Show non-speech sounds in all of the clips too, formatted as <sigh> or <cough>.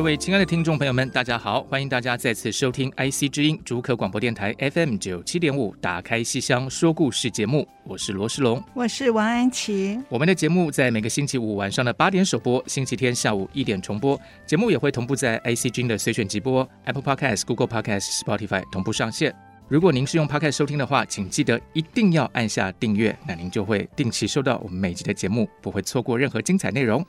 各位亲爱的听众朋友们，大家好！欢迎大家再次收听 IC 之音主可广播电台 FM 九七点五《打开西厢说故事》节目，我是罗世龙，我是王安琪。我们的节目在每个星期五晚上的八点首播，星期天下午一点重播。节目也会同步在 IC 之音的随选直播、Apple Podcast、Google Podcast、Spotify 同步上线。如果您是用 Podcast 收听的话，请记得一定要按下订阅，那您就会定期收到我们每集的节目，不会错过任何精彩内容。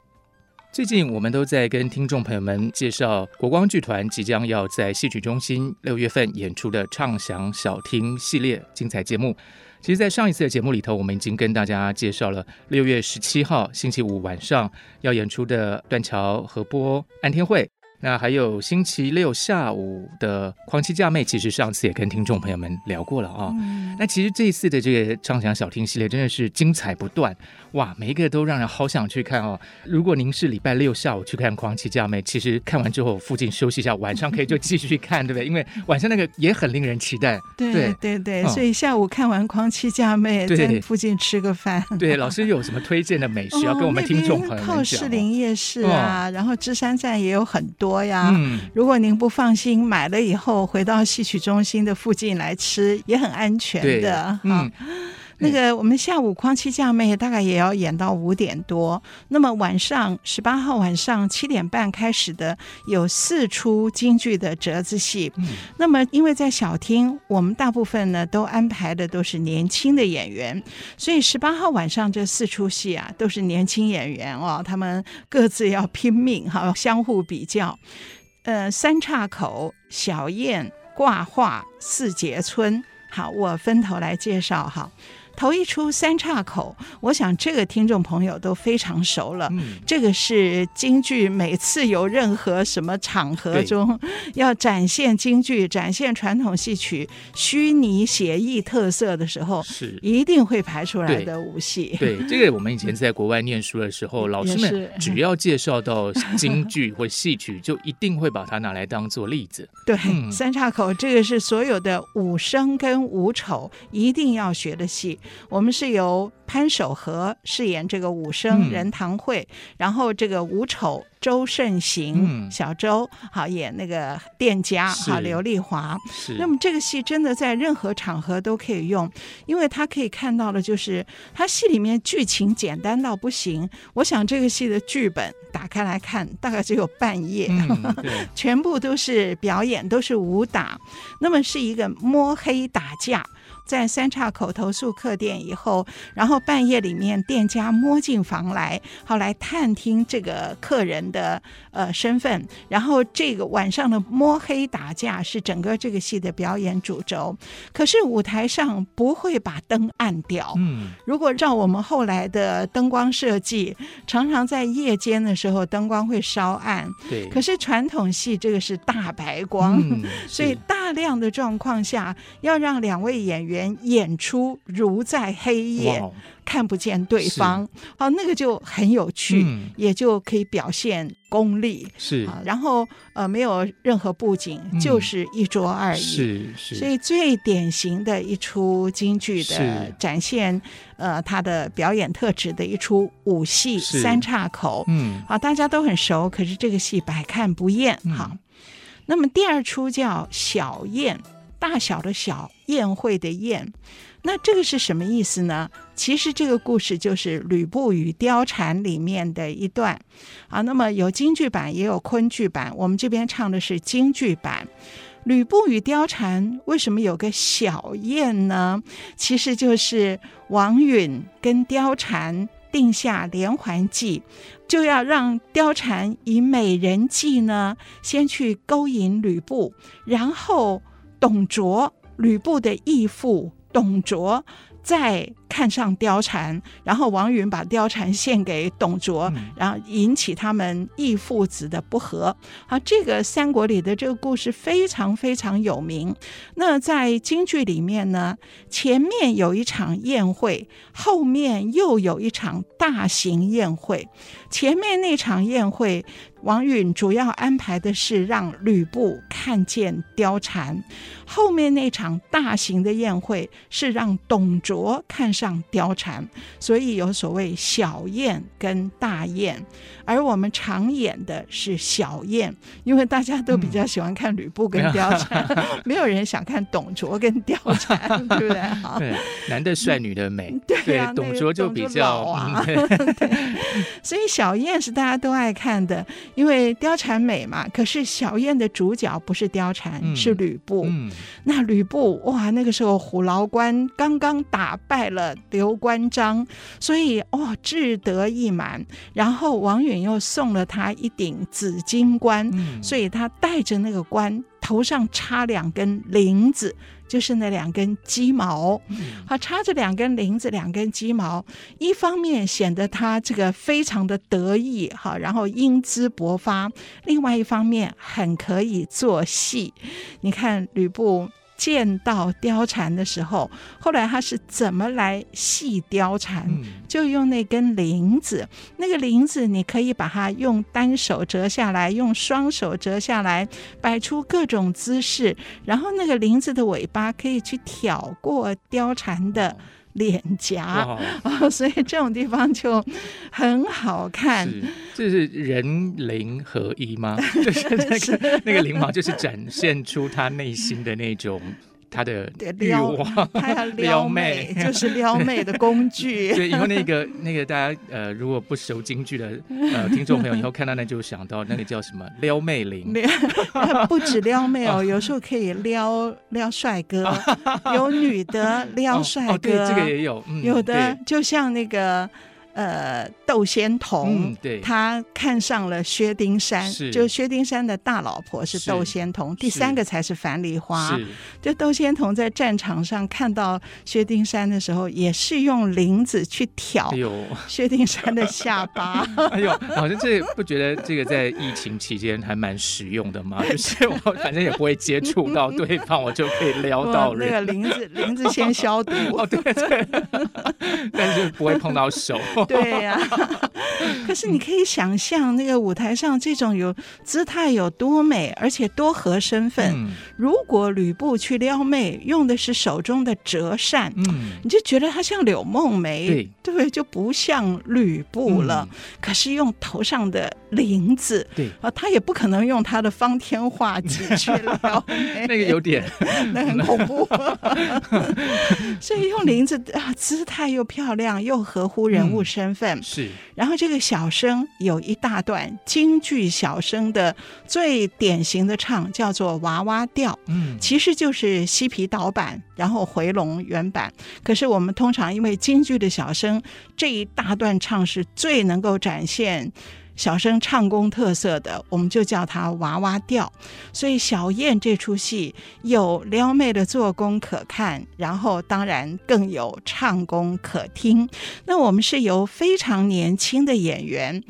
最近我们都在跟听众朋友们介绍国光剧团即将要在戏曲中心六月份演出的唱响小厅系列精彩节目。其实，在上一次的节目里头，我们已经跟大家介绍了六月十七号星期五晚上要演出的断桥和波安天会。那还有星期六下午的狂妻嫁妹，其实上次也跟听众朋友们聊过了啊、哦。嗯、那其实这一次的这个畅想小厅系列真的是精彩不断，哇，每一个都让人好想去看哦。如果您是礼拜六下午去看狂妻嫁妹，其实看完之后附近休息一下，晚上可以就继续看，对不对？因为晚上那个也很令人期待。对对对，对，所以下午看完狂妻嫁妹，在附近吃个饭。对，老师有什么推荐的美食要跟我们听众朋友们讲？靠士林夜市啊，哦、然后芝山站也有很多。多呀，嗯，如果您不放心，买了以后回到戏曲中心的附近来吃，也很安全的。嗯，那个我们下午狂妻嫁妹大概也要演到五点多，那么晚上十八号晚上七点半开始的有四出京剧的折子戏。嗯，那么因为在小厅，我们大部分呢都安排的都是年轻的演员，所以十八号晚上这四出戏啊都是年轻演员哦，他们各自要拼命哈，相互比较。呃，三岔口、小燕、挂画、四节村，好，我分头来介绍哈。头一出三岔口，我想这个听众朋友都非常熟了。嗯，这个是京剧，每次有任何什么场合中要展现京剧、展现传统戏曲虚拟写意特色的时候，是一定会排出来的武戏。对，对，这个我们以前在国外念书的时候，<laughs> 老师们只要介绍到京剧或戏曲，就一定会把它拿来当做例子。<laughs> 对，嗯，三岔口这个是所有的武生跟武丑一定要学的戏。我们是由潘守和饰演这个武生任堂会，嗯、然后这个武丑周慎行、嗯、小周好演那个店家好刘丽华。是那么这个戏真的在任何场合都可以用，因为他可以看到的就是他戏里面剧情简单到不行。我想这个戏的剧本打开来看，大概只有半页，<laughs> 嗯、全部都是表演，都是武打。那么是一个摸黑打架。在三岔口投诉客店以后，然后半夜里面店家摸进房来，后来探听这个客人的呃身份，然后这个晚上的摸黑打架是整个这个戏的表演主轴。可是舞台上不会把灯暗掉，嗯，如果照我们后来的灯光设计，常常在夜间的时候灯光会稍暗，对。可是传统戏这个是大白光，嗯、<laughs> 所以大量的状况下要让两位演员。演出如在黑夜看不见对方，好是，那个就很有趣，嗯、也就可以表现功力。是，然后呃，没有任何布景，嗯、就是一桌二椅。是是，所以最典型的一出京剧的展现，呃，他的表演特质的一出武戏《三岔口》。嗯，好，大家都很熟，可是这个戏百看不厌。好，嗯、那么第二出叫《小燕》。大小的小宴会的宴，那这个是什么意思呢？其实这个故事就是《吕布与貂蝉》里面的一段啊。那么有京剧版，也有昆剧版。我们这边唱的是京剧版。吕布与貂蝉为什么有个小宴呢？其实就是王允跟貂蝉定下连环计，就要让貂蝉以美人计呢，先去勾引吕布，然后董卓，吕布的义父董卓。在看上貂蝉，然后王允把貂蝉献给董卓，然后引起他们义父子的不和。啊，这个三国里的这个故事非常非常有名。那在京剧里面呢，前面有一场宴会，后面又有一场大型宴会。前面那场宴会，王允主要安排的是让吕布看见貂蝉，后面那场大型的宴会是让董卓看上貂蝉，所以有所谓小燕跟大燕，而我们常演的是小燕，因为大家都比较喜欢看吕布跟貂蝉，嗯、<laughs> 没有人想看董卓跟貂蝉，对不对？好，<laughs> 对，男的帅，女的美，对啊，董卓就比较啊，<laughs> 对，所以小燕是大家都爱看的。因为貂蝉美嘛，可是小燕的主角不是貂蝉，嗯、是吕布。嗯、那吕布哇，那个时候虎牢关刚刚打败了刘关张，所以哦志得意满。然后王允又送了他一顶紫金冠，嗯、所以他戴着那个冠，头上插两根翎子。就是那两根鸡毛，好插着两根翎子，两根鸡毛，一方面显得他这个非常的得意哈，然后英姿勃发；另外一方面很可以做戏。你看吕布。见到貂蝉的时候，后来他是怎么来戏貂蝉？嗯、就用那根翎子，那个翎子你可以把它用单手折下来，用双手折下来，摆出各种姿势，然后那个翎子的尾巴可以去挑过貂蝉的脸颊啊、哦，<laughs> 所以这种地方就很好看。这是人灵合一吗？<laughs> 就是那个是那个灵毛，就是展现出他内心的那种。他的欲望，他要撩妹，<laughs> 就是撩妹的工具。<laughs> 对，以后那个那个大家呃，如果不熟京剧的呃 <laughs> 听众朋友，以后看到那就想到那个叫什么撩妹铃。不止撩妹哦，有时候可以撩撩帅哥，有女的撩帅哥，对，这个也有，有的就像那个。呃，窦仙童，嗯、他看上了薛丁山，是就薛丁山的大老婆是窦仙童，第三个才是樊梨花。是就窦仙童在战场上看到薛丁山的时候，也是用翎子去挑薛丁山的下巴。<laughs> 哎呦，好像这不觉得这个在疫情期间还蛮实用的吗？<laughs> 就是我反正也不会接触到对方，我就可以撩到人。那个翎子，翎子先消毒。<laughs> 哦，对对，但是不会碰到手。<laughs> 对呀、啊，<laughs> 可是你可以想象那个舞台上这种有姿态有多美，而且多合身份。嗯、如果吕布去撩妹用的是手中的折扇，嗯、你就觉得他像柳梦梅，对，对不对？就不像吕布了。嗯、可是用头上的翎子，对。啊，他也不可能用他的方天画戟去撩妹，<laughs> 那个有点，那很恐怖。所以用翎子啊，姿态又漂亮，又合乎人物身份。嗯、是。然后这个小生有一大段京剧小生的最典型的唱，叫做娃娃调。嗯，其实就是西皮导板，然后回笼原版。可是我们通常因为京剧的小生这一大段唱是最能够展现。小生唱功特色的，我们就叫它娃娃调。所以小燕这出戏有撩妹的做工可看，然后当然更有唱功可听。那我们是由非常年轻的演员，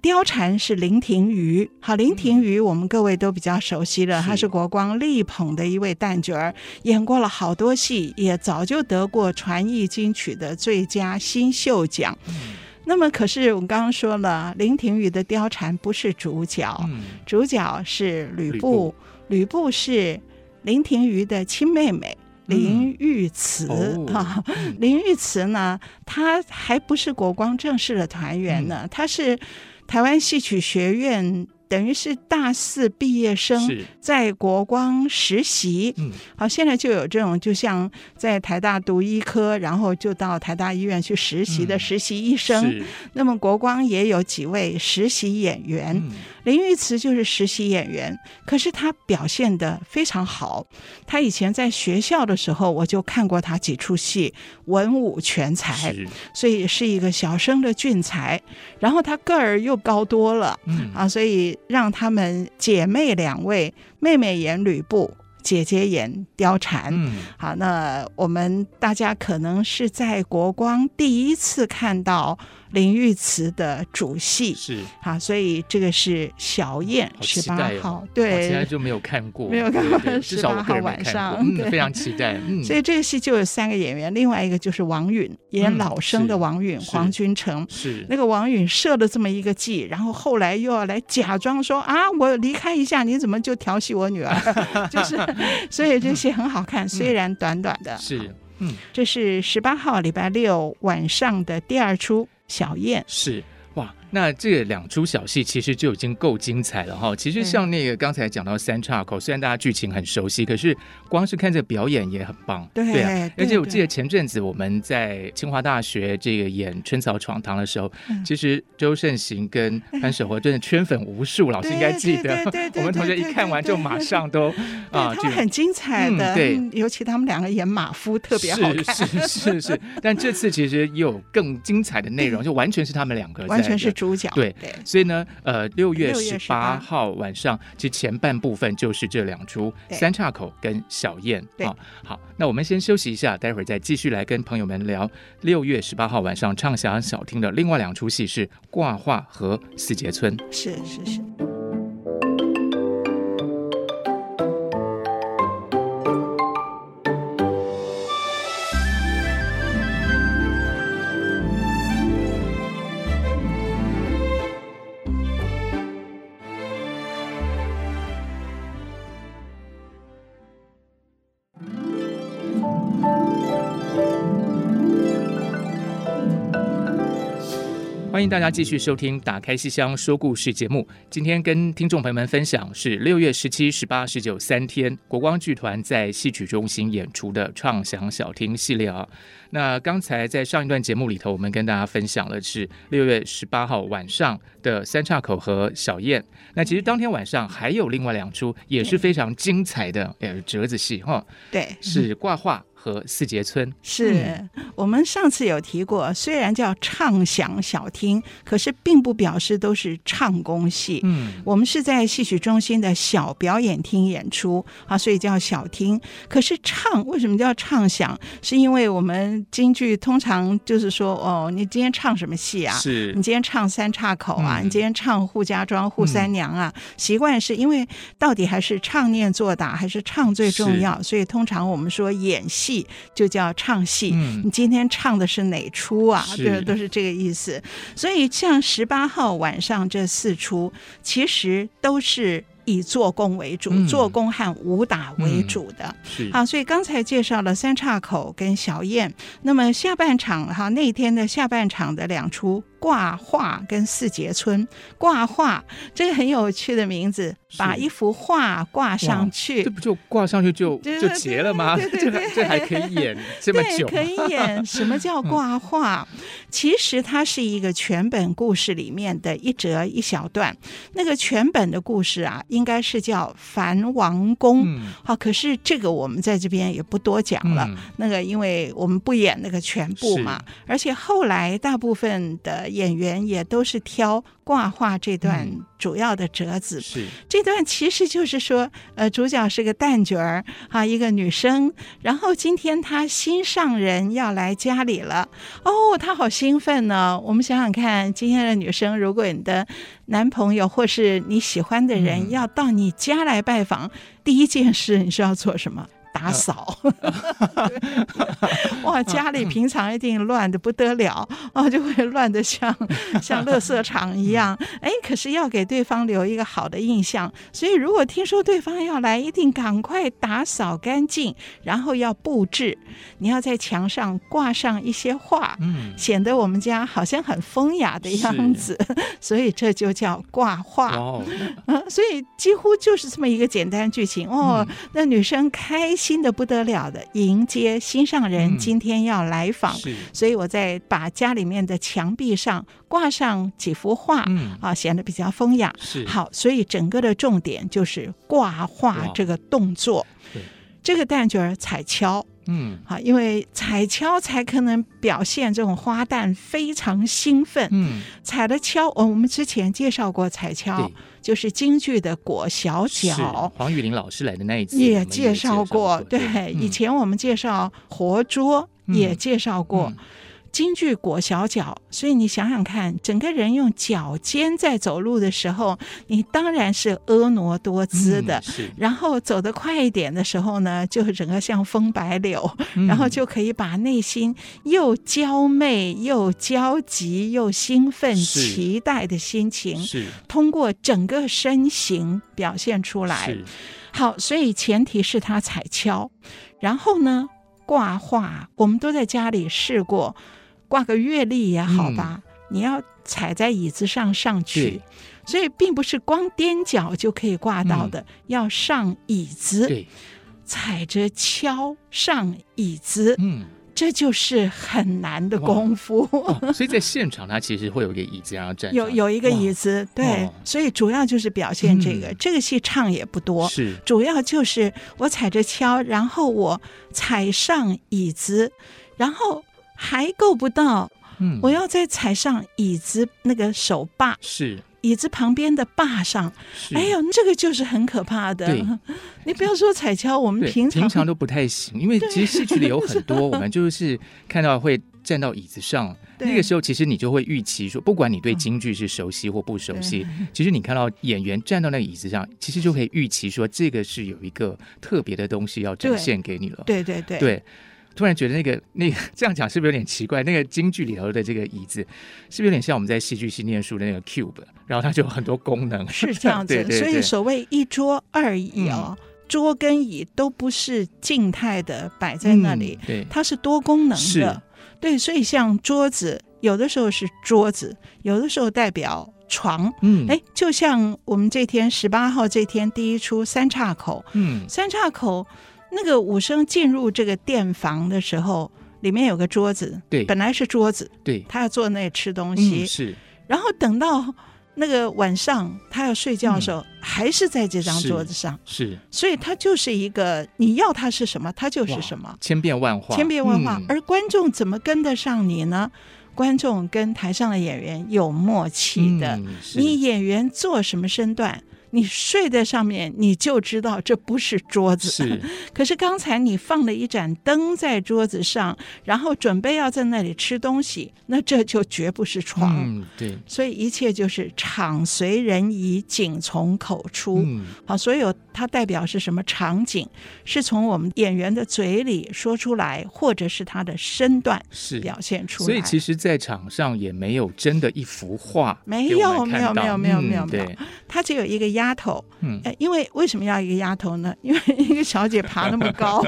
貂蝉是林庭瑜。好，林庭瑜我们各位都比较熟悉了，他是国光力捧的一位旦角儿，演过了好多戏，也早就得过传艺金曲的最佳新秀奖。那么，可是我刚刚说了，林庭瑜的貂蝉不是主角，嗯、主角是吕布。吕布，布是林廷瑜的亲妹妹林玉慈啊。林玉慈呢，她还不是国光正式的团员呢，她、嗯、是台湾戏曲学院。等于是大四毕业生在国光实习，嗯，好，现在就有这种，就像在台大读医科，然后就到台大医院去实习的实习医生。嗯、那么国光也有几位实习演员，嗯、林玉慈就是实习演员，可是他表现的非常好。他以前在学校的时候，我就看过他几出戏，文武全才，所以是一个小生的俊才。然后他个儿又高多了，嗯啊，所以让他们姐妹两位，妹妹演吕布。姐姐演貂蝉，嗯，好，那我们大家可能是在国光第一次看到林玉慈的主戏，是。好，所以这个是小燕十八号，哦、对，现在就没有看过，没有看过十八号晚上，嗯，<laughs> 非常期待。嗯，所以这个戏就有三个演员，另外一个就是王允演老生的王允，嗯、黄君成。是。那个王允设了这么一个计，然后后来又要来假装说啊，我离开一下，你怎么就调戏我女儿？<laughs> 就是。<laughs> 所以这戏很好看，嗯、虽然短短的。是，嗯，这是十八号礼拜六晚上的第二出《小燕》。是。那这两出小戏其实就已经够精彩了哈。其实像那个刚才讲到三岔口，虽然大家剧情很熟悉，可是光是看这个表演也很棒。对，对啊。而且我记得前阵子我们在清华大学这个演《春草闯堂》的时候，其实周盛行跟潘守和真的圈粉无数，老师应该记得。<laughs> 我们同学一看完就马上都啊，他们很精彩的。对，尤其他们两个演马夫特别好看。是是是是。但这次其实也有更精彩的内容，<laughs> 就完全是他们两个完全是。主角对，对，所以呢，呃，六月十八号晚上，其实前半部分就是这两出《三岔口》跟《小燕》啊。好，那我们先休息一下，待会儿再继续来跟朋友们聊六月十八号晚上畅想小厅的另外两出戏是《挂画》和《四节村》。是是是。欢迎大家继续收听《打开戏箱说故事》节目。今天跟听众朋友们分享是六月十七、十八、十九三天国光剧团在戏曲中心演出的畅享小厅系列啊。那刚才在上一段节目里头，我们跟大家分享的是六月十八号晚上的《三岔口》和《小燕》。那其实当天晚上还有另外两出也是非常精彩的呃折子戏哈。对，是挂画。和四节村是、嗯、我们上次有提过，虽然叫唱响小厅，可是并不表示都是唱功戏。嗯，我们是在戏曲中心的小表演厅演出啊，所以叫小厅。可是唱为什么叫唱响？是因为我们京剧通常就是说，哦，你今天唱什么戏啊？是你今天唱三岔口啊？嗯、你今天唱扈家庄、扈三娘啊？嗯、习惯是因为到底还是唱念做打还是唱最重要？所以通常我们说演戏。戏就叫唱戏，嗯、你今天唱的是哪出啊？对，都是这个意思。所以像十八号晚上这四出，其实都是。以做工为主，做工和武打为主的。是好，所以刚才介绍了三岔口跟小燕，那么下半场哈，那天的下半场的两出挂画跟四节村。挂画这个很有趣的名字，把一幅画挂上去，这不就挂上去就就结了吗？对对对，这这还可以演这么久？可以演。什么叫挂画？<laughs> 其实它是一个全本故事里面的一折一小段。那个全本的故事啊。应该是叫樊王宫，好、嗯，可是这个我们在这边也不多讲了。嗯、那个，因为我们不演那个全部嘛，而且后来大部分的演员也都是挑挂画这段主要的折子。是、嗯、这段其实就是说，呃，主角是个旦角儿，啊，一个女生，然后今天她心上人要来家里了，哦，她好兴奋呢。我们想想看，今天的女生，如果你的男朋友或是你喜欢的人要到你家来拜访，嗯、第一件事你是要做什么？打扫，<laughs> 哇！家里平常一定乱的不得了，啊，就会乱的像像垃圾场一样。哎，可是要给对方留一个好的印象，所以如果听说对方要来，一定赶快打扫干净，然后要布置。你要在墙上挂上一些画，嗯，显得我们家好像很风雅的样子。<laughs> 所以这就叫挂画。哦，<laughs> 所以几乎就是这么一个简单剧情哦。那女生开心。心的不得了的迎接心上人今天要来访，是。所以我在把家里面的墙壁上挂上几幅画，嗯。啊，显得比较风雅。好，所以整个的重点就是挂画这个动作。这个蛋卷儿彩敲。嗯，好，因为彩敲才可能表现这种花旦非常兴奋。嗯，踩的敲，我们之前介绍过彩敲，就是京剧的裹小脚。黄玉玲老师来的那一次也介绍过，对，嗯、以前我们介绍活捉也介绍过。京剧裹小脚，所以你想想看，整个人用脚尖在走路的时候，你当然是婀娜多姿的。嗯、然后走得快一点的时候呢，就整个像风摆柳，嗯、然后就可以把内心又娇媚又焦急又兴奋、期待的心情，是通过整个身形表现出来。好，所以前提是他踩跷，然后呢，挂画，我们都在家里试过。挂个月历也好吧，嗯、你要踩在椅子上上去，所以并不是光踮脚就可以挂到的，嗯、要上椅子，踩着敲上椅子，嗯，这就是很难的功夫。哦、所以在现场，他其实会有一个椅子让他站，有有一个椅子，对，所以主要就是表现这个。嗯、这个戏唱也不多，是。主要就是我踩着敲，然后我踩上椅子，然后。还够不到，嗯，我要再踩上椅子那个手把，是。椅子旁边的把上，哎呦，这个就是很可怕的。对，<laughs> 你不要说彩敲，我们平常平常都不太行，因为其实戏剧里有很多，我们就是看到会站到椅子上，那个时候其实你就会预期说，不管你对京剧是熟悉或不熟悉，其实你看到演员站到那个椅子上，其实就可以预期说，这个是有一个特别的东西要展现给你了。对对对。对。突然觉得那个 <laughs> 那个这样讲是不是有点奇怪？那个京剧里头的这个椅子，是不是有点像我们在戏剧系念书的那个 cube？然后它就有很多功能，是 <laughs> 这样子。对对对，所以所谓一桌二椅哦，嗯、桌跟椅都不是静态的摆在那里，嗯、对，它是多功能的。对，所以像桌子，有的时候是桌子，有的时候代表床。嗯，哎，就像我们这天十八号这天第一出三岔口，嗯，三岔口。那个武生进入这个店房的时候，里面有个桌子，对，本来是桌子，对，他要坐那里吃东西，嗯、是。然后等到那个晚上他要睡觉的时候，嗯、还是在这张桌子上，是。是所以他就是一个，你要他是什么，他就是什么，千变万化，千变万化。嗯、而观众怎么跟得上你呢？观众跟台上的演员有默契的，嗯、你演员做什么身段？你睡在上面，你就知道这不是桌子。是，<laughs> 可是刚才你放了一盏灯在桌子上，然后准备要在那里吃东西，那这就绝不是床。嗯，对。所以一切就是场随人移，景从口出。嗯，好，所有它代表是什么场景，是从我们演员的嘴里说出来，或者是他的身段是表现出来。所以其实，在场上也没有真的一幅画，没有，没有，没有，没有，没有，没有。对，它只有一个。丫头，嗯，因为为什么要一个丫头呢？<laughs> 因为一个小姐爬那么高，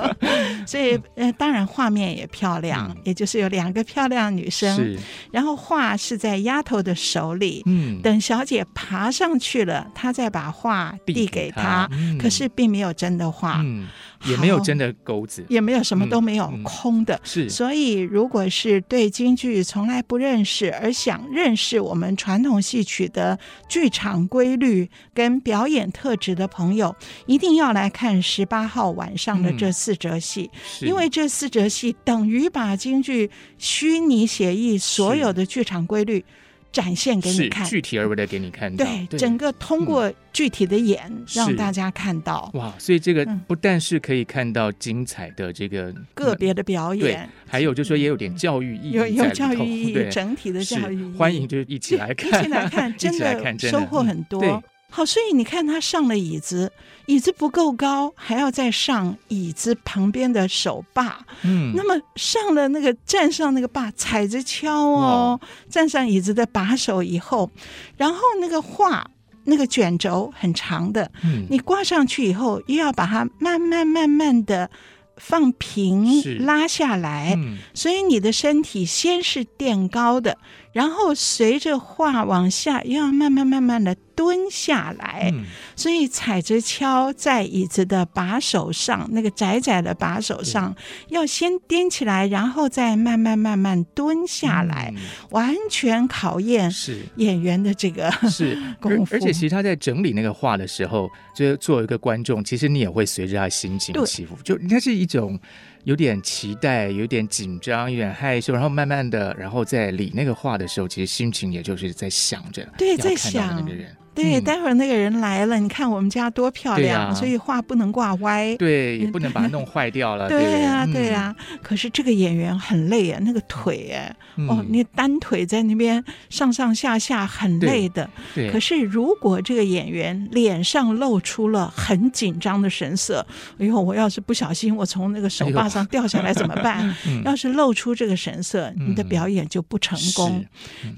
<laughs> 所以呃，当然画面也漂亮，嗯、也就是有两个漂亮女生，然后画是在丫头的手里，嗯，等小姐爬上去了，她再把画递给她，嗯、可是并没有真的画。嗯也没有真的钩子，也没有什么都没有，嗯、空的。是，所以如果是对京剧从来不认识，而想认识我们传统戏曲的剧场规律跟表演特质的朋友，一定要来看十八号晚上的这四折戏，嗯、因为这四折戏等于把京剧虚拟写意所有的剧场规律。展现给你看，具体而为的给你看到。对，对整个通过具体的演，嗯、让大家看到。哇，所以这个不但是可以看到精彩的这个、嗯、个别的表演，还有就是说也有点教育意义，有有教育意义，对整体的教育意义。欢迎就一起来看，一起来看，<laughs> 真的收获很多。好，所以你看他上了椅子，椅子不够高，还要再上椅子旁边的手把。嗯，那么上了那个站上那个把，踩着敲哦，站上椅子的把手以后，然后那个画那个卷轴很长的，嗯，你挂上去以后，又要把它慢慢慢慢的放平，拉下来。嗯，所以你的身体先是垫高的。然后随着画往下，又要慢慢慢慢的蹲下来，嗯、所以踩着敲在椅子的把手上，那个窄窄的把手上，要先踮起来，然后再慢慢慢慢蹲下来，嗯、完全考验是。演员的这个是 <laughs> 功夫。而且其实他在整理那个画的时候，就作为一个观众，其实你也会随着他心情起伏，就应该是一种。有点期待，有点紧张，有点害羞，然后慢慢的，然后在理那个话的时候，其实心情也就是在想着，对，在想那个人。对，待会儿那个人来了，你看我们家多漂亮，所以画不能挂歪，对，也不能把它弄坏掉了。<laughs> 对呀，对呀。可是这个演员很累啊，那个腿哎，哦，你单腿在那边上上下下很累的。对。可是如果这个演员脸上露出了很紧张的神色，哎呦，我要是不小心我从那个手把上掉下来怎么办？<laughs> 要是露出这个神色，你的表演就不成功。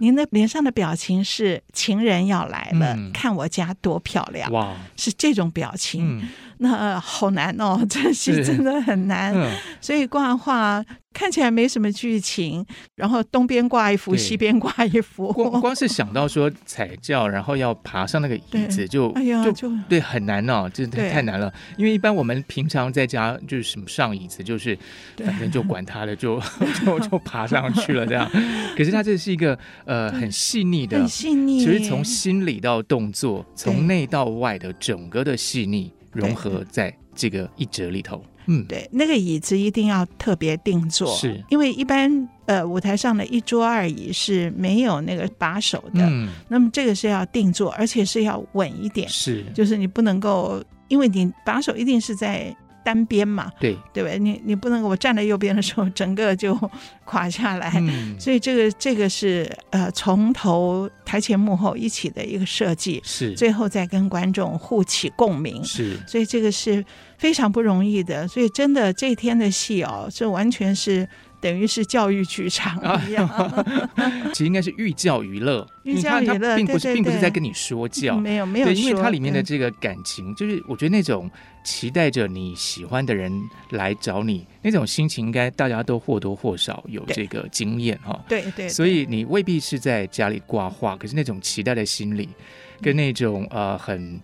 您的脸上的表情是情人要来了。看我家多漂亮！哇，是这种表情，嗯、那、呃、好难哦，<laughs> 这戏真的很难。嗯、所以挂画看起来没什么剧情，然后东边挂一幅，西边挂一幅。光光是想到说踩轿，然后要爬上那个椅子就，就哎呀，就对，很难哦，真的太难了。因为一般我们平常在家就是什么上椅子，就是反正就管他的，就 <laughs> 就就爬上去了这样。<laughs> 可是他这是一个呃很细腻的，很细腻，其实从心理到动作，从内到外的整个的细腻融合在这个一折里头。嗯，对，那个椅子一定要特别定做，是。因为一般呃舞台上的一桌二椅是没有那个把手的，嗯，那么这个是要定做，而且是要稳一点，是，就是你不能够，因为你把手一定是在。单边嘛，对对吧？你你不能我站在右边的时候，整个就垮下来。嗯、所以这个这个是呃，从头台前幕后一起的一个设计，是最后再跟观众互起共鸣，是。所以这个是非常不容易的。所以真的这一天的戏哦，这完全是。等于是教育剧场一样，<laughs> 其实应该是寓教于乐。寓教于乐，并不是，并不是在跟你说教。没有，没有。对，因为它里面的这个感情，就是我觉得那种期待着你喜欢的人来找你那种心情，应该大家都或多或少有这个经验哈。对对。所以你未必是在家里挂画，可是那种期待的心理，跟那种呃很。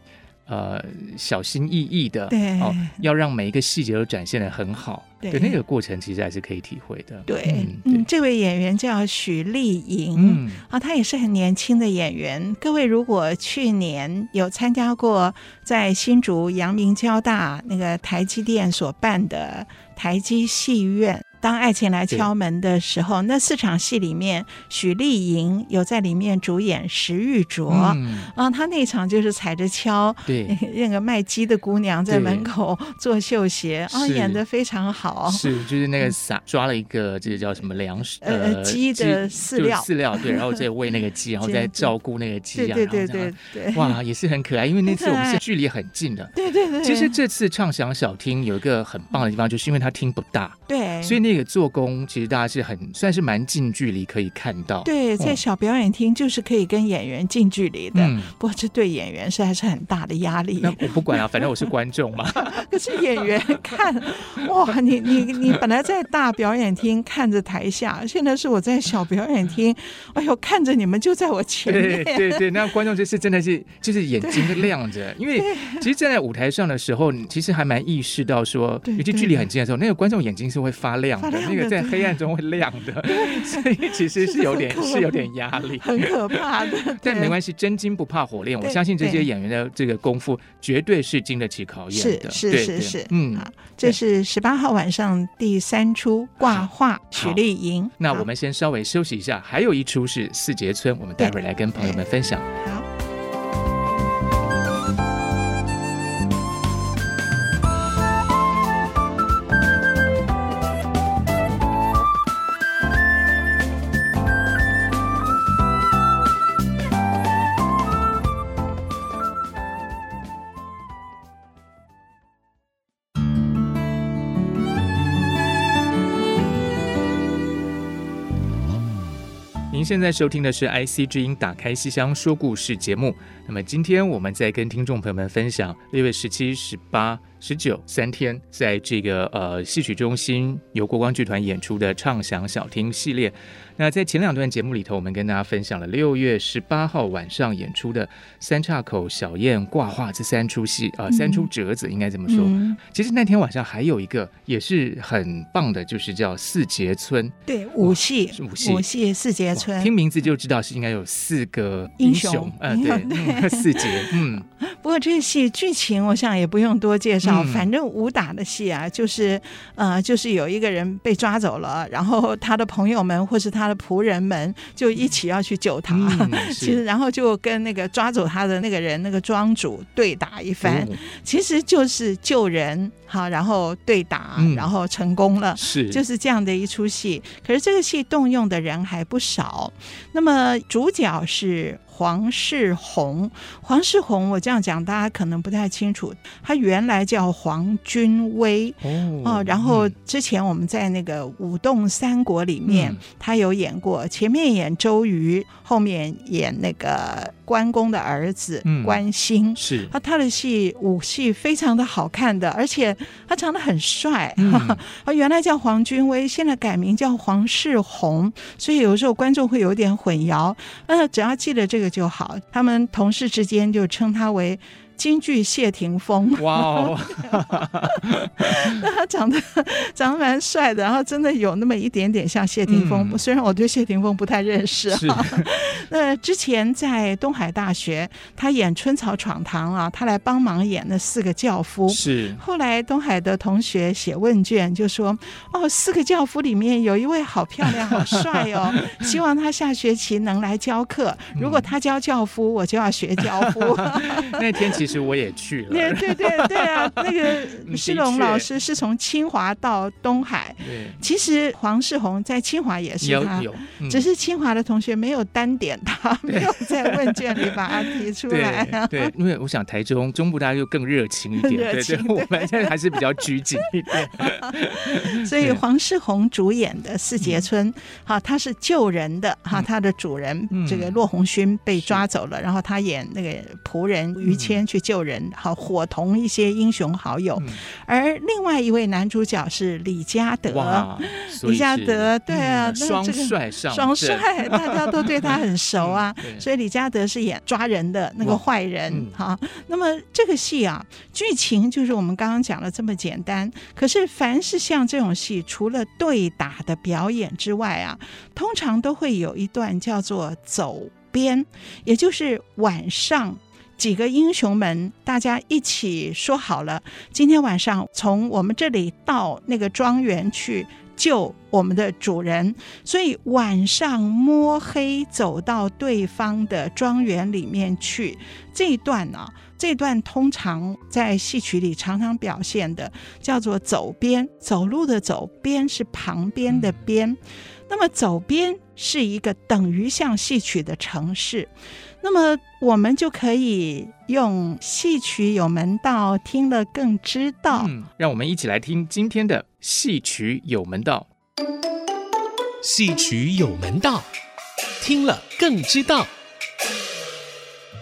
呃，小心翼翼的，对哦，要让每一个细节都展现的很好，对，对那个过程其实还是可以体会的。对，嗯，嗯，这位演员叫许丽莹，嗯，啊，她也是很年轻的演员。各位如果去年有参加过在新竹阳明交大那个台积电所办的台积戏院。当爱情来敲门的时候，那四场戏里面，许丽莹有在里面主演石玉卓，嗯、啊，他那场就是踩着跷，对，<laughs> 那个卖鸡的姑娘在门口做绣鞋，啊，演的非常好。是，就是那个撒抓了一个这个叫什么粮食，呃，鸡的饲料，饲料，对，然后再喂那个鸡，<laughs> 然后再照顾那个鸡，对对对对，哇，也是很可爱，因为那次我们是距离很近的，<laughs> 对对对。其实这次畅想小厅有一个很棒的地方，就是因为它厅不大，对，所以那。这个做工其实大家是很算是蛮近距离可以看到，对，在小表演厅就是可以跟演员近距离的。嗯，不过这对演员是还是很大的压力。那我不管啊，反正我是观众嘛。<laughs> 可是演员看，哇，你你你本来在大表演厅看着台下，现在是我在小表演厅，哎呦，看着你们就在我前面。对对对，那观众就是真的是就是眼睛亮着，因为其实站在舞台上的时候，其实还蛮意识到说，尤其距离很近的时候，那个观众眼睛是会发亮。那个在黑暗中会亮的，所以其实是有点是有点压力，很可怕的。但没关系，真金不怕火炼。我相信这些演员的这个功夫绝对是经得起考验的。是是是是，嗯，这是十八号晚上第三出挂画，许丽莹。那我们先稍微休息一下，还有一出是四节村，我们待会儿来跟朋友们分享。好。您现在收听的是 IC 之音打开西厢说故事节目。那么今天我们在跟听众朋友们分享六月十七、十八十九三天，在这个呃戏曲中心由国光剧团演出的畅想小厅系列。那在前两段节目里头，我们跟大家分享了六月十八号晚上演出的三岔口小燕挂画这三出戏啊、呃，三出折子应该怎么说。嗯、其实那天晚上还有一个也是很棒的，就是叫四节村。对，五戏是武戏，武戏四节村，听名字就知道是应该有四个英雄。<laughs> 嗯，对，对四节。嗯，<laughs> 不过这个戏剧情我想也不用多介绍，嗯、反正武打的戏啊，就是呃，就是有一个人被抓走了，然后他的朋友们或是他的。仆人们就一起要去救他，嗯、<laughs> 其实然后就跟那个抓走他的那个人那个庄主对打一番，嗯、其实就是救人哈，然后对打，嗯、然后成功了，是就是这样的一出戏。可是这个戏动用的人还不少，那么主角是。黄世宏，黄世宏，我这样讲大家可能不太清楚，他原来叫黄君威。哦，哦，然后之前我们在那个《舞动三国》里面，嗯、他有演过，前面演周瑜，后面演那个关公的儿子、嗯、关兴，是。他他的戏武戏非常的好看的，而且他长得很帅，他、嗯、<laughs> 原来叫黄君威，现在改名叫黄世宏，所以有时候观众会有点混淆，呃，只要记得这个。就好，他们同事之间就称他为。京剧谢霆锋，哇哦！<laughs> 那他长得 <laughs> 长得蛮帅的，然后真的有那么一点点像谢霆锋。嗯、虽然我对谢霆锋不太认识哈。<laughs> 那之前在东海大学，他演《春草闯堂》啊，他来帮忙演那四个教夫。是。后来东海的同学写问卷就说：“哦，四个教夫里面有一位好漂亮、好帅哦，希望他下学期能来教课。如果他教教夫，我就要学教夫。嗯”那天其实。其实我也去了，对对对对啊！<laughs> 那个世龙老师是从清华到东海，对。其实黄世宏在清华也是他，嗯、只是清华的同学没有单点他，没有在问卷里把他 <laughs> 提出来。对，对，因为我想台中中部大家就更热情一点，热情对，对，对，我们现在还是比较拘谨一点。<laughs> 所以黄世宏主演的《四杰村》嗯，哈，他是救人的哈，他的主人、嗯、这个骆红勋被抓走了，然后他演那个仆人于谦去。救人，好伙同一些英雄好友，嗯、而另外一位男主角是李嘉德。李嘉德，对啊，双帅上双帅，大家都对他很熟啊。嗯、所以李嘉德是演抓人的那个坏人。哈、嗯，那么这个戏啊，剧情就是我们刚刚讲的这么简单。可是凡是像这种戏，除了对打的表演之外啊，通常都会有一段叫做走边，也就是晚上。几个英雄们，大家一起说好了，今天晚上从我们这里到那个庄园去救我们的主人，所以晚上摸黑走到对方的庄园里面去。这一段呢、啊，这段通常在戏曲里常常表现的叫做走边，走路的走，边是旁边的边。那么走边是一个等于像戏曲的程式。那么我们就可以用戏曲有门道，听了更知道。嗯，让我们一起来听今天的戏曲有门道。戏曲有门道，听了更知道。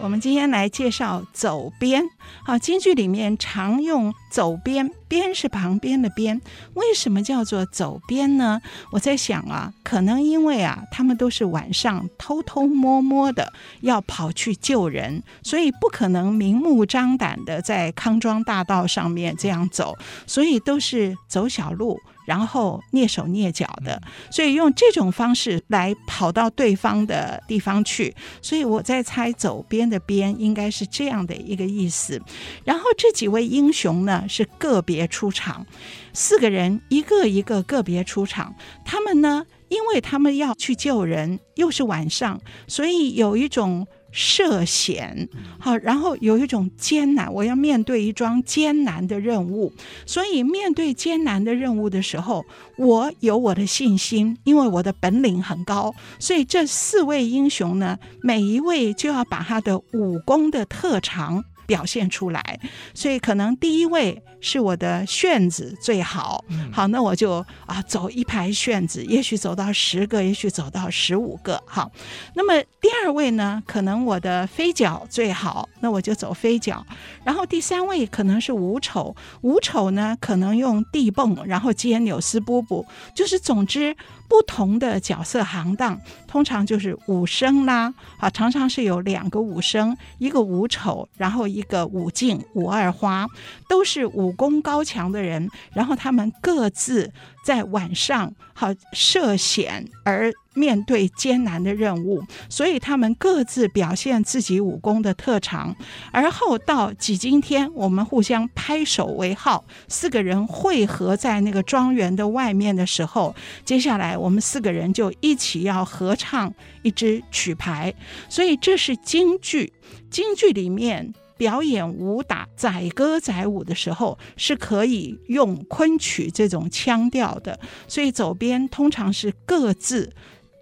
我们今天来介绍走边。好，京剧里面常用走边，边是旁边的边。为什么叫做走边呢？我在想啊，可能因为啊，他们都是晚上偷偷摸摸的要跑去救人，所以不可能明目张胆的在康庄大道上面这样走，所以都是走小路。然后蹑手蹑脚的，所以用这种方式来跑到对方的地方去。所以我在猜，走边的边应该是这样的一个意思。然后这几位英雄呢，是个别出场，四个人一个一个个别出场。他们呢，因为他们要去救人，又是晚上，所以有一种。涉险，好，然后有一种艰难，我要面对一桩艰难的任务，所以面对艰难的任务的时候，我有我的信心，因为我的本领很高，所以这四位英雄呢，每一位就要把他的武功的特长表现出来。所以可能第一位是我的旋子最好，好，那我就啊走一排旋子，也许走到十个，也许走到十五个，好。那么第二位呢，可能我的飞脚最好，那我就走飞脚。然后第三位可能是五丑，五丑呢可能用地泵，然后接纽斯波波，就是总之。不同的角色行当，通常就是武生啦，啊，常常是有两个武生，一个武丑，然后一个武净、武二花，都是武功高强的人，然后他们各自在晚上好涉险而面对艰难的任务，所以他们各自表现自己武功的特长，而后到几今天，我们互相拍手为号，四个人汇合在那个庄园的外面的时候，接下来我们四个人就一起要合唱一支曲牌，所以这是京剧。京剧里面表演武打载歌载舞的时候，是可以用昆曲这种腔调的，所以走边通常是各自。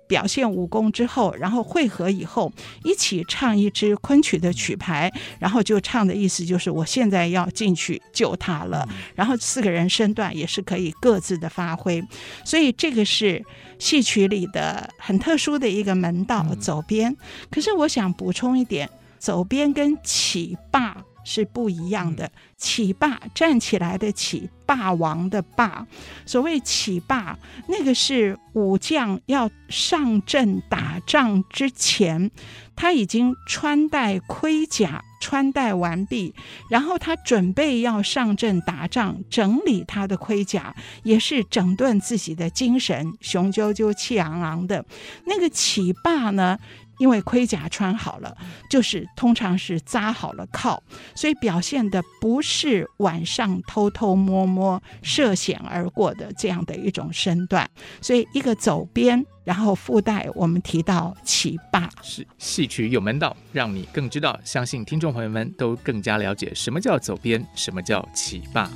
表现武功之后，然后汇合以后，一起唱一支昆曲的曲牌，然后就唱的意思就是我现在要进去救他了。然后四个人身段也是可以各自的发挥，所以这个是戏曲里的很特殊的一个门道走边。可是我想补充一点，走边跟起霸。是不一样的。起霸，站起来的起，霸王的霸。所谓起霸，那个是武将要上阵打仗之前，他已经穿戴盔甲，穿戴完毕，然后他准备要上阵打仗，整理他的盔甲，也是整顿自己的精神，雄赳赳、气昂昂的。那个起霸呢？因为盔甲穿好了，就是通常是扎好了靠，所以表现的不是晚上偷偷摸摸涉险而过的这样的一种身段。所以一个走边，然后附带我们提到起霸，是戏曲有门道，让你更知道。相信听众朋友们都更加了解什么叫走边，什么叫起霸。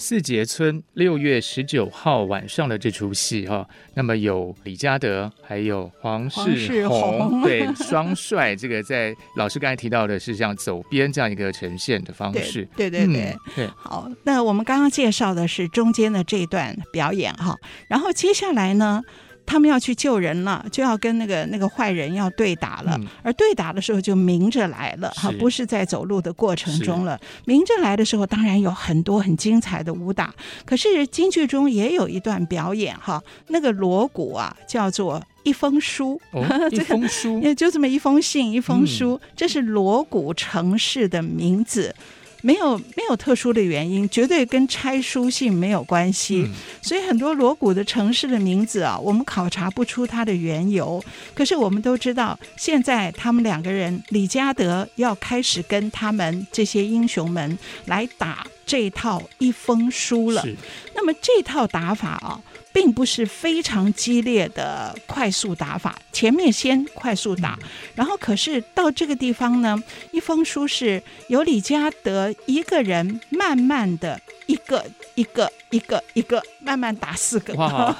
四节村六月十九号晚上的这出戏哈，那么有李嘉德，还有黄世宏，对，双帅。这个在老师刚才提到的是像走边这样一个呈现的方式，对对对对，嗯、对。好，那我们刚刚介绍的是中间的这一段表演哈，然后接下来呢？他们要去救人了，就要跟那个那个坏人要对打了，嗯、而对打的时候就明着来了哈，不是在走路的过程中了。明着来的时候，当然有很多很精彩的武打。可是京剧中也有一段表演哈，那个锣鼓啊叫做一封书，哦、<laughs> 一封书，也就这么一封信，一封书，嗯、这是锣鼓城市的名字。没有没有特殊的原因，绝对跟拆书信没有关系。嗯、所以很多锣鼓的城市的名字啊，我们考察不出它的缘由。可是我们都知道，现在他们两个人，李嘉德要开始跟他们这些英雄们来打这套一封书了。那么这套打法啊。并不是非常激烈的快速打法，前面先快速打，然后可是到这个地方呢，一封书是由李嘉德一个人慢慢的一个一个。一个一个慢慢打四个，哇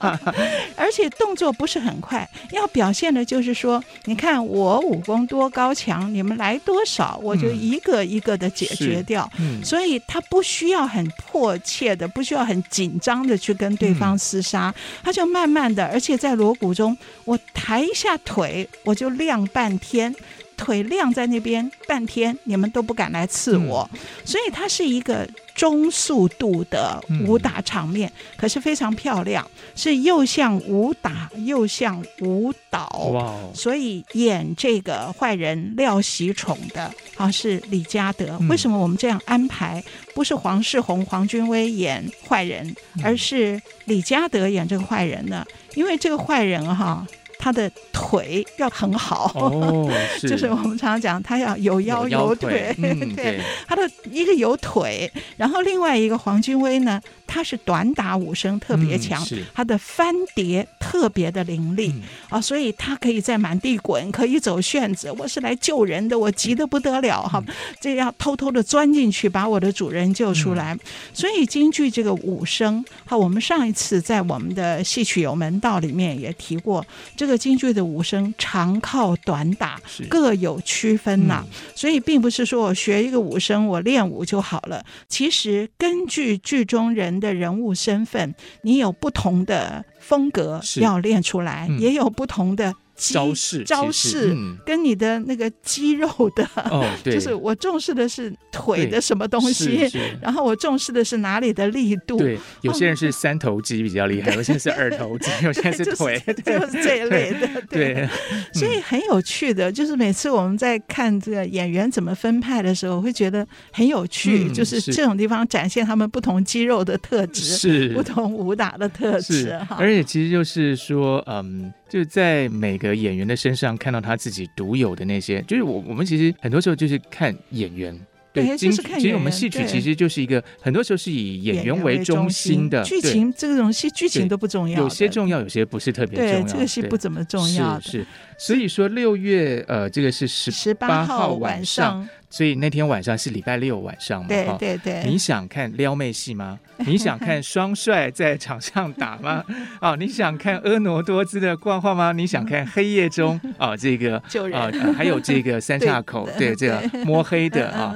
<laughs> 而且动作不是很快，要表现的就是说，你看我武功多高强，你们来多少，我就一个一个的解决掉。嗯、所以他不需要很迫切的，不需要很紧张的去跟对方厮杀，他就慢慢的，而且在锣鼓中，我抬一下腿，我就亮半天，腿晾在那边半天，你们都不敢来刺我，嗯、所以他是一个。中速度的武打场面，嗯、可是非常漂亮，是又像武打又像舞蹈，哇所以演这个坏人廖喜宠的啊是李嘉德。嗯、为什么我们这样安排？不是黄世宏、黄君威演坏人，而是李嘉德演这个坏人呢？因为这个坏人哈。他的腿要很好，哦、<laughs> 是。就是我们常常讲他要有腰有腿，有腿。嗯、<laughs> 对，他的一个有腿，然后另外一个黄君威呢，它是短打武生特别强，嗯、它的翻碟特别的凌厉、嗯、啊，所以它可以在满地滚，可以走旋子。我是来救人的，我急得不得了哈，嗯、这要偷偷的钻进去把我的主人救出来。嗯、所以京剧这个武生，好，我们上一次在我们的戏曲有门道里面也提过，这个京剧的武生长靠短打，各有区分呐、所以并不是说我学一个武生，我练武就好了。其实根据剧中人的人物身份，你有不同的风格要练出来，嗯、也有不同的。招式，招式，跟你的那个肌肉的，哦，<laughs> 对，就是我重视的是腿的什么东西，然后我重视的是哪里的力度。对，有些人是三头肌比较厉害，有些人是二头肌，<laughs> 有些人是腿，<laughs> 就是这一类的。对，所以很有趣的，就是每次我们在看这个演员怎么分派的时候，会觉得很有趣，就是这种地方展现他们不同肌肉的特质，是。不同武打的特质。哈。而且其实就是说，嗯。就在每个演员的身上看到他自己独有的那些，就是我我们其实很多时候就是看演员，对，就是看演员。其实我们戏曲其实就是一个很多时候是以演员为中心的，剧情这种戏剧情都不重要，有些重要，有些不是特别重要。对，这个戏不怎么重要。是是，所以说六月呃，这个是十十八号晚上，所以那天晚上是礼拜六晚上嘛？对对对。你想看撩妹戏吗？<laughs> 你想看双帅在场上打吗？哦，<laughs> 你想看婀娜多姿的挂画吗？你想看黑夜中 <laughs> 啊、哦，这个啊、呃，还有这个三岔口，对，对这个摸黑的啊，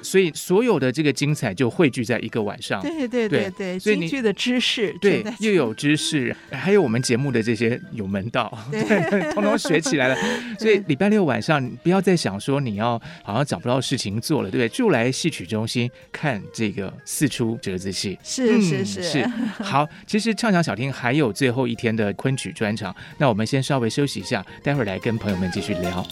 所以所有的这个精彩就汇聚在一个晚上。对对对对，所以京剧的知识，对，又有知识，还有我们节目的这些有门道，对，通通学起来了。所以礼拜六晚上，不要再想说你要好像找不到事情做了，对不对？就来戏曲中心看这个四出折子戏。是是是、<laughs> 嗯、是，好，其实畅想小厅还有最后一天的昆曲专场，那我们先稍微休息一下，待会儿来跟朋友们继续聊。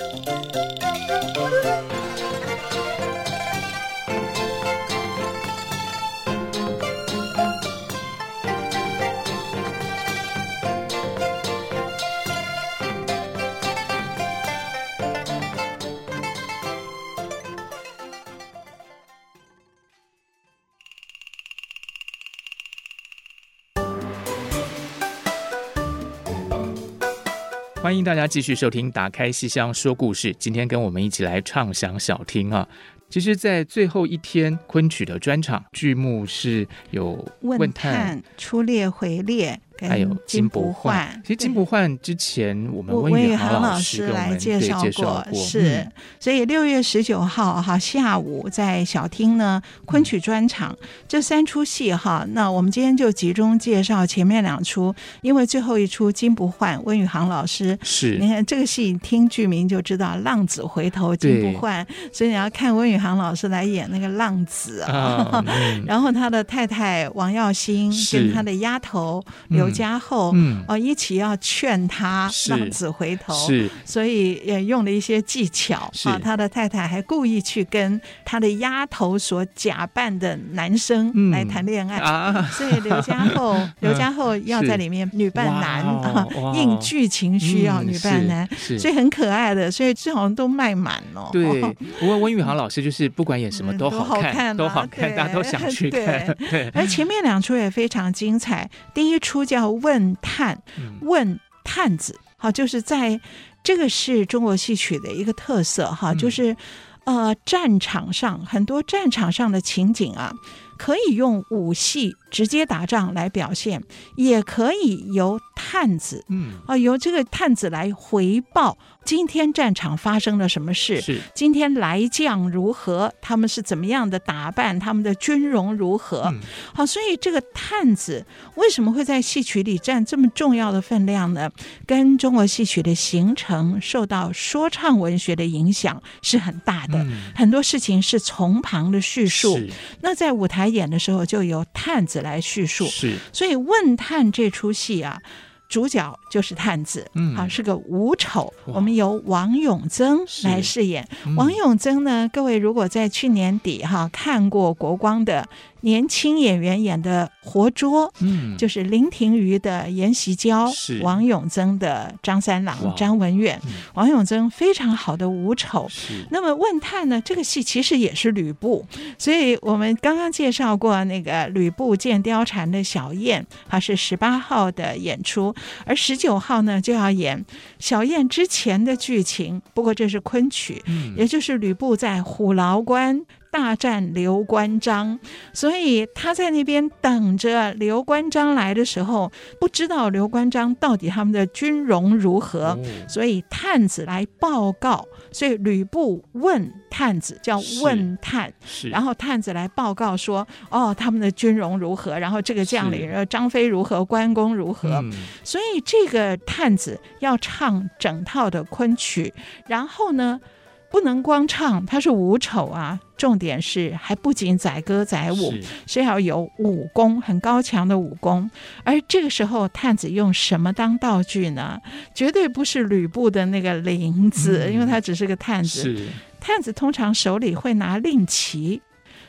欢迎大家继续收听《打开西厢说故事》，今天跟我们一起来畅想小厅啊。其实，在最后一天昆曲的专场，剧目是有问探、出猎回猎。还有金不换，其实金不换之前我们温宇航老师来介绍过，是，所以六月十九号哈下午在小厅呢昆曲专场。这三出戏哈，那我们今天就集中介绍前面两出，因为最后一出金不换温宇航老师是，你看这个戏听剧名就知道浪子回头金不换，所以你要看温宇航老师来演那个浪子啊，<laughs> 然后他的太太王耀星跟他的丫头刘。家后，嗯，哦，一起要劝他浪子回头，是，所以也用了一些技巧啊。他的太太还故意去跟他的丫头所假扮的男生来谈恋爱啊。所以刘家后，<laughs> 刘家后要在里面女扮男啊，应剧情需要女扮男，所以很可爱的。所以这好像都卖满了。对，<laughs> 不过温宇航老师就是不管演什么都好看，都好看，大家都想去看。对，<laughs> 而前面两出也非常精彩。第一出叫。问探，问探子，好，就是在这个是中国戏曲的一个特色，哈，就是呃，战场上很多战场上的情景啊，可以用武戏直接打仗来表现，也可以由探子，嗯，啊，由这个探子来回报。今天战场发生了什么事？是今天来将如何？他们是怎么样的打扮？他们的军容如何？嗯、好，所以这个探子为什么会在戏曲里占这么重要的分量呢？跟中国戏曲的形成受到说唱文学的影响是很大的。嗯、很多事情是从旁的叙述，那在舞台演的时候就由探子来叙述。是，所以问探这出戏啊。主角就是探子，嗯啊，是个武丑。我们由王永增来饰演。嗯王永增呢，各位如果在去年底哈看过国光的年轻演员演的《活捉》，嗯，就是林庭瑜的严锡娇，是王永增的张三郎张文远，嗯王永增非常好的武丑。那么问探呢？这个戏其实也是吕布，所以我们刚刚介绍过那个吕布见貂蝉的小燕，它是十八号的演出，而十九号呢就要演小燕之前的剧情。不过这是昆曲，嗯也就是吕布在虎牢关大战刘关张，所以他在那边等着刘关张来的时候，不知道刘关张到底他们的军容如何。哦所以探子来报告，所以吕布问探子叫问探，然后探子来报告说，哦，他们的军容如何，然后这个将领张飞如何，关公如何，嗯。所以这个探子要唱整套的昆曲，然后呢，不能光唱，他是武丑啊，重点是还不仅载歌载舞，是是要有武功，很高强的武功。而这个时候，探子用什么当道具呢？绝对不是吕布的那个铃子，嗯因为他只是个探子。探子通常手里会拿令旗，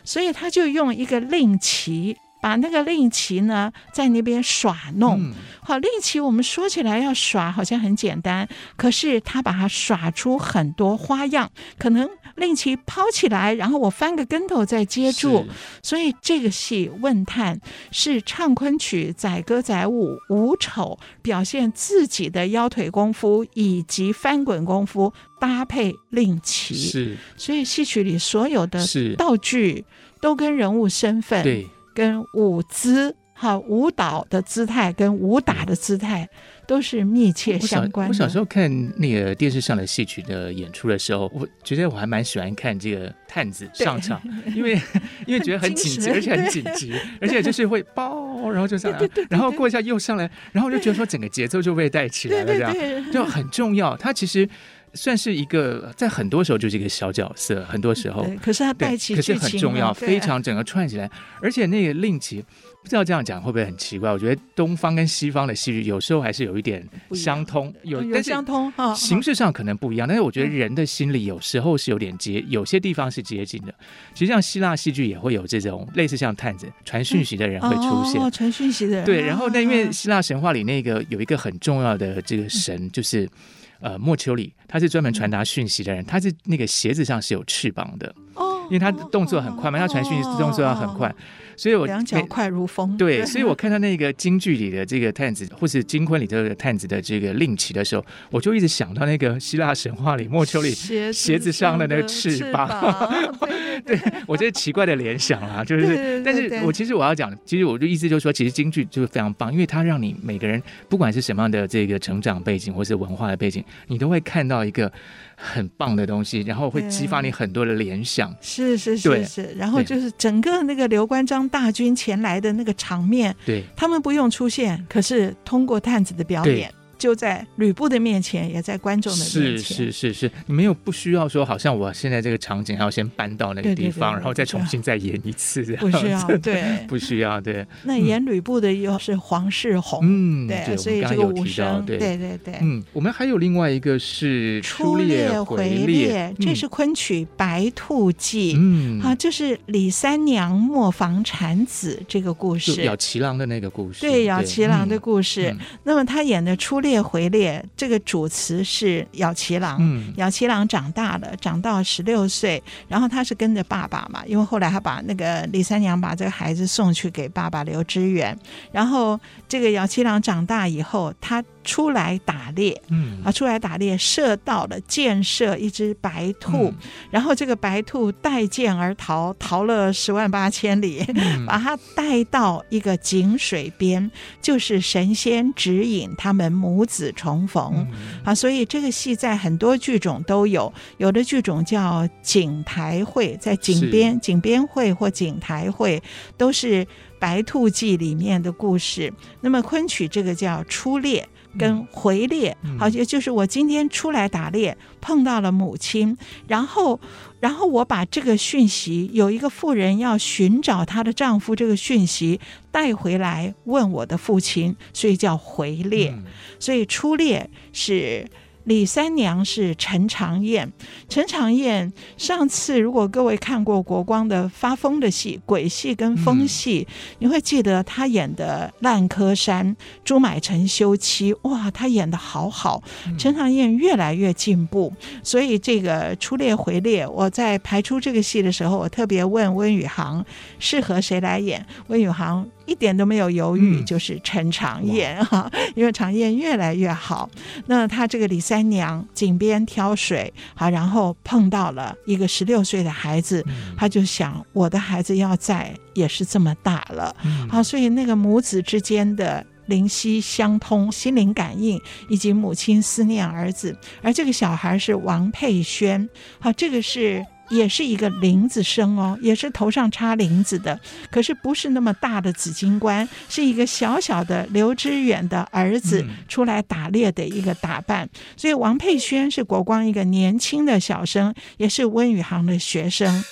所以他就用一个令旗，把那个令旗呢在那边耍弄。嗯好，令旗我们说起来要耍好像很简单，可是他把它耍出很多花样，可能令旗抛起来，然后我翻个跟头再接住。所以这个戏《问探》是唱昆曲、载歌载舞、武丑，表现自己的腰腿功夫以及翻滚功夫，搭配令旗。是所以戏曲里所有的道具都跟人物身份、对跟舞姿、好舞蹈的姿态跟武打的姿态都是密切相关的。我小时候看那个电视上的戏曲的演出的时候，我觉得我还蛮喜欢看这个探子上场，因为 <laughs> 因为觉得很紧急，而且很紧急，而且就是会包，然后就上来，然后过一下又上来，然后我就觉得说整个节奏就被带起来了，这样就很重要。它其实算是一个在很多时候就是一个小角色，很多时候。可是他带起，可是很重要，非常整个串起来，而且那个令旗，不知道这样讲会不会很奇怪？我觉得东方跟西方的戏剧有时候还是有一点相通，有有但是相通哈。形式上可能不一样，但是我觉得人的心理有时候是有点接，有些地方是接近的。其实像希腊戏剧也会有这种类似像探子传讯息的人会出现。哦，传讯息的人。对，然后那因为啊希腊神话里那个有一个很重要的这个神，就是呃莫丘里，他是专门传达讯息的人，他是那个鞋子上是有翅膀的，哦，因为他动作很快嘛，他传讯息动作要很快，所以我两脚快如风。对，<laughs> 所以我看到那个京剧里的这个探子，或是金昆里这个探子的这个令旗的时候，我就一直想到那个希腊神话里莫丘里鞋鞋子上的那个翅膀膀 <laughs> 对对我觉得奇怪的联想啦，就是，但是我其实我要讲，其实我的意思就是说，其实京剧就是非常棒，因为它让你每个人不管是什么样的这个成长背景或是文化的背景，你都会看到一个很棒的东西，然后会激发你很多的联想。是是是是，然后就是整个那个刘关张大军前来的那个场面，对，他们不用出现，可是通过探子的表演，就在吕布的面前，也在观众的面是前。是是是，你没有不需要说，好像我现在这个场景还要先搬到那个地方，对对对对然后再重新再演一次，这样不需要 <laughs> 对。不需要对。那演吕布的又是黄世宏，嗯，对，所以这个武生，对对对对。嗯，我们还有另外一个是出猎回猎，这是昆曲《白兔记》。嗯，啊，就是李三娘磨房产子这个故事，咬耆郎的那个故事，对，咬耆郎的故事。嗯、那么他演的出猎回猎，这个主词是咬其郎。嗯，咬其郎长大了，长到十六岁，然后他是跟着爸爸嘛，因为后来他把那个李三娘把这个孩子送去给爸爸刘知远，然后这个咬其郎长大以后，他出来打猎，嗯。啊，出来打猎，射到了箭射一只白兔，嗯、然后这个白兔带箭而逃，逃了十万八千里，嗯、<laughs> 把它带到一个井水边，就是神仙指引他们母子重逢、嗯、啊，所以这个戏在很多剧种都有，有的剧种叫井台会，在井边井边会或井台会都是。《白兔记》里面的故事，那么昆曲这个叫出猎，跟回猎，好，像就是我今天出来打猎碰到了母亲，然后，然后我把这个讯息，有一个妇人要寻找她的丈夫，这个讯息带回来问我的父亲，所以叫回猎，所以出猎是。李三娘是陈长燕，陈长燕上次如果各位看过国光的发疯的戏、鬼戏跟疯戏，嗯、你会记得她演的烂柯山、朱买臣休妻，哇，她演得好好。陈长燕越来越进步，所以这个出列回列，我在排出这个戏的时候，我特别问温宇航适合谁来演，温宇航。一点都没有犹豫，就是陈长燕哈，<laughs> 因为长燕越来越好。那他这个李三娘井边挑水，好，然后碰到了一个十六岁的孩子，他就想我的孩子要在也是这么大了，好，所以那个母子之间的灵犀相通、心灵感应，以及母亲思念儿子，而这个小孩是王佩轩，好，这个是。也是一个林子生哦，也是头上插林子的，可是不是那么大的紫金冠，是一个小小的刘知远的儿子出来打猎的一个打扮。嗯、所以王佩轩是国光一个年轻的小生，也是温宇航的学生。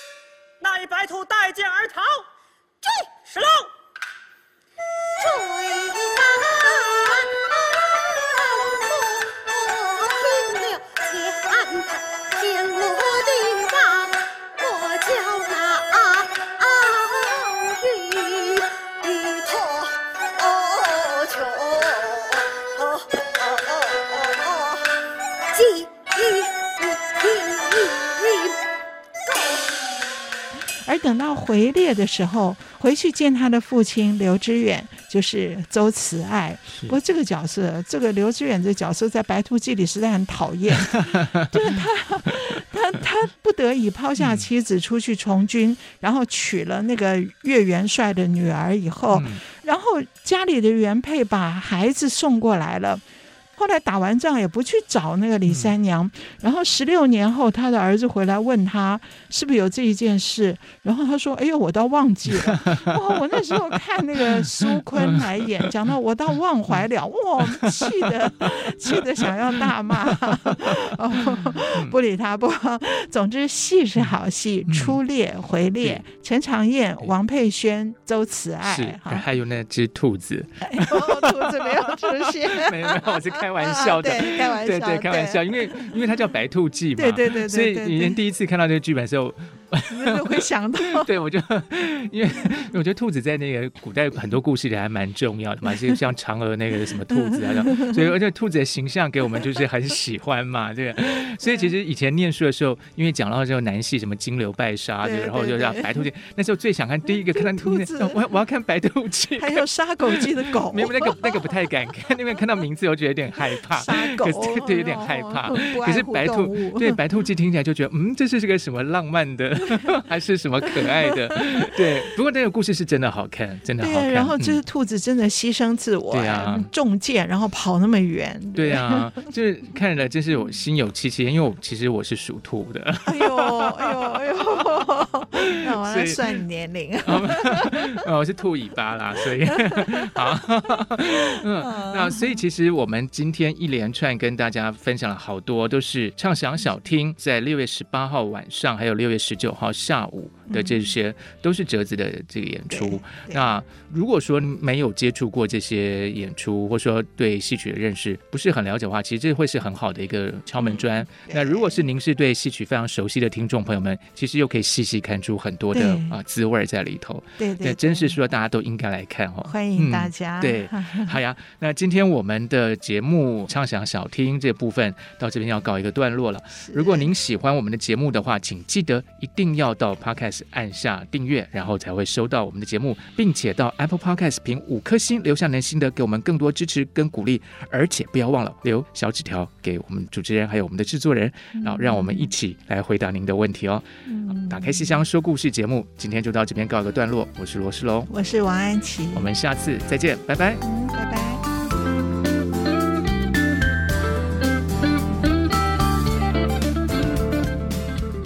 那一白兔带剑而逃，追，石龙，追。而等到回猎的时候，回去见他的父亲刘知远，就是周慈爱。不过这个角色，这个刘知远这角色在《白兔记》里实在很讨厌，<laughs> 就是他他他不得已抛下妻子出去从军，然后娶了那个岳元帅的女儿以后，然后家里的原配把孩子送过来了。后来打完仗也不去找那个李三娘，嗯、然后十六年后他的儿子回来问他是不是有这一件事，然后他说：“哎呦，我倒忘记了。<laughs> ”哇，我那时候看那个苏坤来演，讲到我倒忘怀了，<laughs> 哇，气的 <laughs> 气的想要大骂，哦，不理他不。总之戏是好戏，出猎回猎，陈长燕、王佩轩、周慈爱，是还有那只兔子，兔子没有出现，没有没有，我是看。开玩笑的，对，开玩笑，对对，开玩笑，因为因为它叫《白兔记》嘛，对对对，所以以前第一次看到这个剧本的时候。你会想到，<laughs> 对，我就因为我觉得兔子在那个古代很多故事里还蛮重要的嘛，就像嫦娥那个什么兔子啊，所以而且兔子的形象给我们就是很喜欢嘛，这个，所以其实以前念书的时候，因为讲到这种南戏什么金流拜沙，对，然后就叫白兔记，那时候最想看第一个看到兔子，我我要看白兔记，还有杀狗记的狗，没有那个那个不太敢看，因为看到名字我觉得有点害怕，对，有点害怕，可是白兔对白兔记听起来就觉得嗯，这是是个什么浪漫的，<laughs> 还是。什么可爱的？对，不过那个故事是真的好看，真的好看。然后这只兔子真的牺牲自我，对啊，中箭然后跑那么远，对啊，就是看着真是我心有戚戚，因为我其实我是属兔的。哎呦哎呦哎呦！<laughs> 那我要算你年龄啊，<laughs> 我是兔尾巴啦，所以好，嗯，那所以其实我们今天一连串跟大家分享了好多，都是畅想小厅在六月十八号晚上，还有六月十九号下午。的这些都是折子的这个演出。那如果说没有接触过这些演出，或者说对戏曲的认识不是很了解的话，其实这会是很好的一个敲门砖。那如果是您是对戏曲非常熟悉的听众朋友们，其实又可以细细看出很多的啊滋味在里头。对对，真是说大家都应该来看哦。欢迎大家。对，<laughs> 好呀。那今天我们的节目畅想小听这部分到这边要告一个段落了。如果您喜欢我们的节目的话，请记得一定要到 Podcast。按下订阅，然后才会收到我们的节目，并且到 Apple Podcast 评五颗星，留下您的心得，给我们更多支持跟鼓励。而且不要忘了留小纸条给我们主持人，还有我们的制作人，然后让我们一起来回答您的问题哦。嗯、打开戏箱说故事节目，今天就到这边告一个段落。我是罗世龙，我是王安琪，我们下次再见，拜拜。嗯，拜拜。